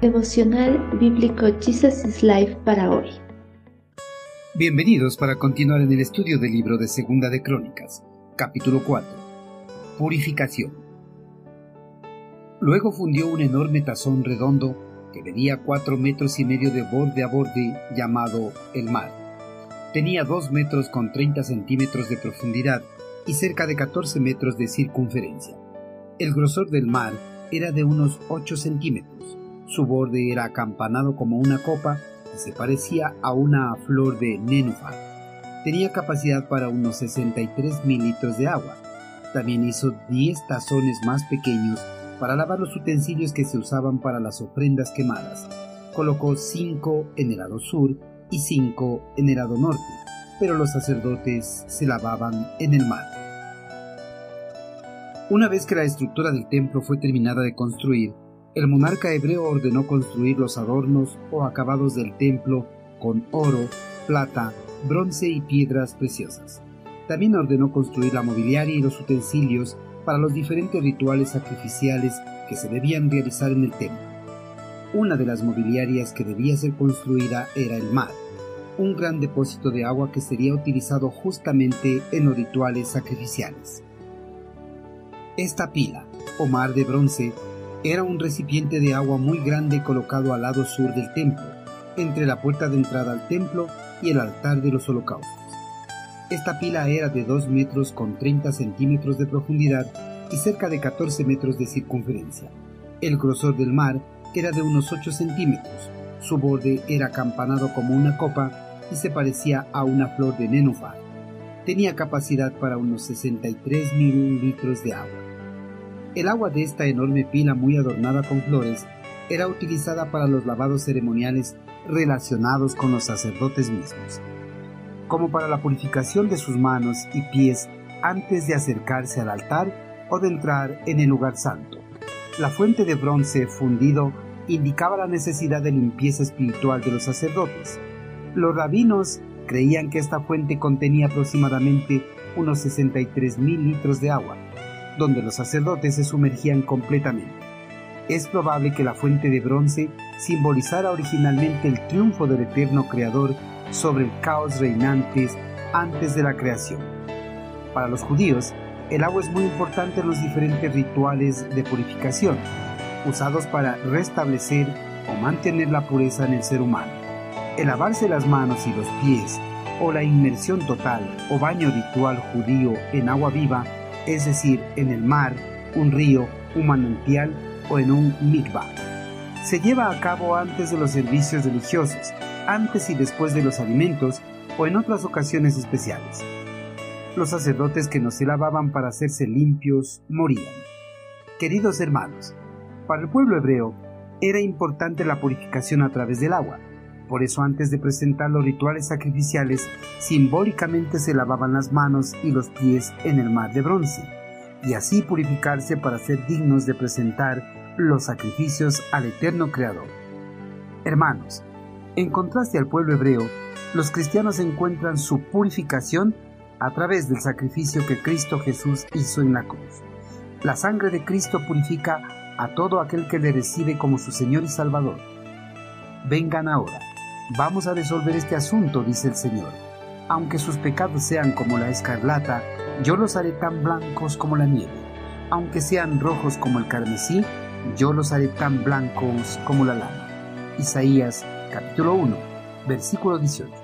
Devocional Bíblico Jesus is Life para hoy. Bienvenidos para continuar en el estudio del libro de Segunda de Crónicas, capítulo 4. Purificación. Luego fundió un enorme tazón redondo que medía cuatro metros y medio de borde a borde llamado el mar. Tenía dos metros con 30 centímetros de profundidad y cerca de 14 metros de circunferencia. El grosor del mar era de unos 8 centímetros su borde era acampanado como una copa y se parecía a una flor de nénufa. Tenía capacidad para unos 63 mil litros de agua. También hizo 10 tazones más pequeños para lavar los utensilios que se usaban para las ofrendas quemadas. Colocó 5 en el lado sur y 5 en el lado norte, pero los sacerdotes se lavaban en el mar. Una vez que la estructura del templo fue terminada de construir, el monarca hebreo ordenó construir los adornos o acabados del templo con oro, plata, bronce y piedras preciosas. También ordenó construir la mobiliaria y los utensilios para los diferentes rituales sacrificiales que se debían realizar en el templo. Una de las mobiliarias que debía ser construida era el mar, un gran depósito de agua que sería utilizado justamente en los rituales sacrificiales. Esta pila, o mar de bronce, era un recipiente de agua muy grande colocado al lado sur del templo, entre la puerta de entrada al templo y el altar de los holocaustos. Esta pila era de 2 metros con 30 centímetros de profundidad y cerca de 14 metros de circunferencia. El grosor del mar era de unos 8 centímetros, su borde era acampanado como una copa y se parecía a una flor de nenúfar. Tenía capacidad para unos 63 mil litros de agua. El agua de esta enorme pila muy adornada con flores era utilizada para los lavados ceremoniales relacionados con los sacerdotes mismos, como para la purificación de sus manos y pies antes de acercarse al altar o de entrar en el lugar santo. La fuente de bronce fundido indicaba la necesidad de limpieza espiritual de los sacerdotes. Los rabinos creían que esta fuente contenía aproximadamente unos 63 mil litros de agua, donde los sacerdotes se sumergían completamente. Es probable que la fuente de bronce simbolizara originalmente el triunfo del eterno Creador sobre el caos reinante antes de la creación. Para los judíos, el agua es muy importante en los diferentes rituales de purificación, usados para restablecer o mantener la pureza en el ser humano. El lavarse las manos y los pies, o la inmersión total o baño ritual judío en agua viva, es decir, en el mar, un río, un manantial o en un mikvah. Se lleva a cabo antes de los servicios religiosos, antes y después de los alimentos o en otras ocasiones especiales. Los sacerdotes que no se lavaban para hacerse limpios morían. Queridos hermanos, para el pueblo hebreo era importante la purificación a través del agua. Por eso antes de presentar los rituales sacrificiales, simbólicamente se lavaban las manos y los pies en el mar de bronce, y así purificarse para ser dignos de presentar los sacrificios al eterno Creador. Hermanos, en contraste al pueblo hebreo, los cristianos encuentran su purificación a través del sacrificio que Cristo Jesús hizo en la cruz. La sangre de Cristo purifica a todo aquel que le recibe como su Señor y Salvador. Vengan ahora Vamos a resolver este asunto, dice el Señor. Aunque sus pecados sean como la escarlata, yo los haré tan blancos como la nieve. Aunque sean rojos como el carmesí, yo los haré tan blancos como la lana. Isaías capítulo 1, versículo 18.